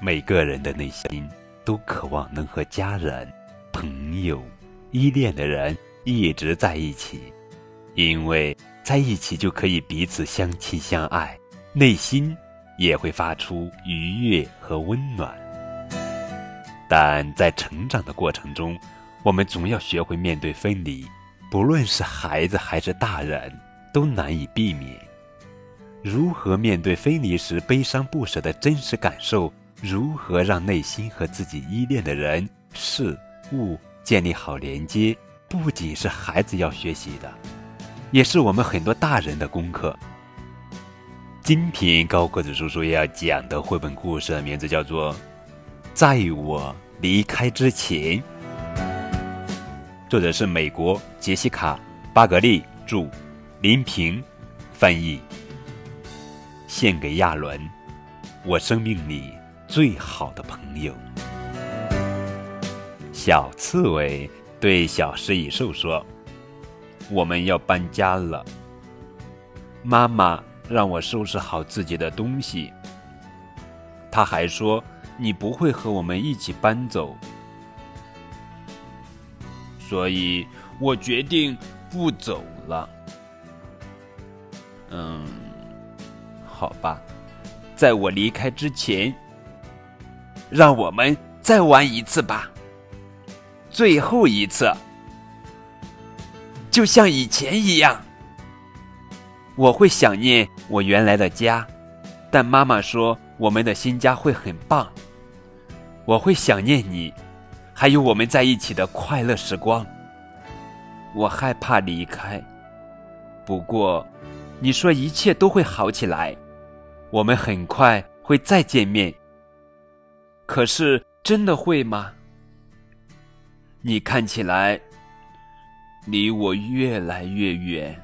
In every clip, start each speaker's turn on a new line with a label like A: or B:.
A: 每个人的内心都渴望能和家人、朋友、依恋的人一直在一起，因为在一起就可以彼此相亲相爱，内心也会发出愉悦和温暖。但在成长的过程中，我们总要学会面对分离，不论是孩子还是大人，都难以避免。如何面对分离时悲伤不舍的真实感受？如何让内心和自己依恋的人事物建立好连接，不仅是孩子要学习的，也是我们很多大人的功课。今天高个子叔叔要讲的绘本故事名字叫做《在我离开之前》，作者是美国杰西卡·巴格利著，林平翻译。献给亚伦，我生命里。最好的朋友，小刺猬对小食蚁兽说：“我们要搬家了。妈妈让我收拾好自己的东西。他还说你不会和我们一起搬走，所以我决定不走了。嗯，好吧，在我离开之前。”让我们再玩一次吧，最后一次，就像以前一样。我会想念我原来的家，但妈妈说我们的新家会很棒。我会想念你，还有我们在一起的快乐时光。我害怕离开，不过你说一切都会好起来，我们很快会再见面。可是，真的会吗？你看起来离我越来越远，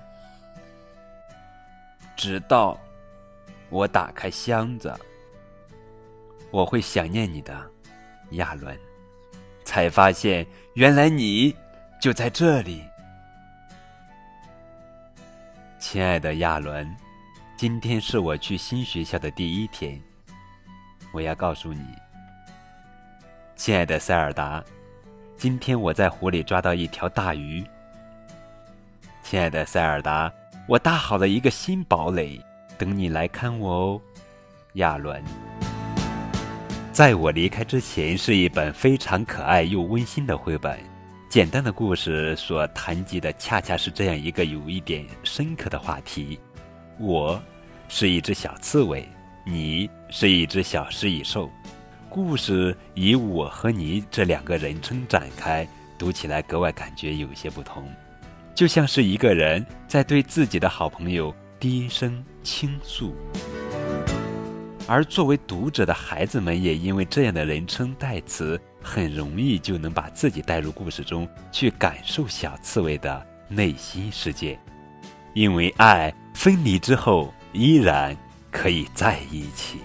A: 直到我打开箱子，我会想念你的，亚伦，才发现原来你就在这里。亲爱的亚伦，今天是我去新学校的第一天，我要告诉你。亲爱的塞尔达，今天我在湖里抓到一条大鱼。亲爱的塞尔达，我搭好了一个新堡垒，等你来看我哦。亚伦，在我离开之前，是一本非常可爱又温馨的绘本。简单的故事所谈及的，恰恰是这样一个有一点深刻的话题。我是一只小刺猬，你是一只小食蚁兽。故事以我和你这两个人称展开，读起来格外感觉有些不同，就像是一个人在对自己的好朋友低声倾诉。而作为读者的孩子们，也因为这样的人称代词，很容易就能把自己带入故事中去，感受小刺猬的内心世界。因为爱分离之后依然可以在一起。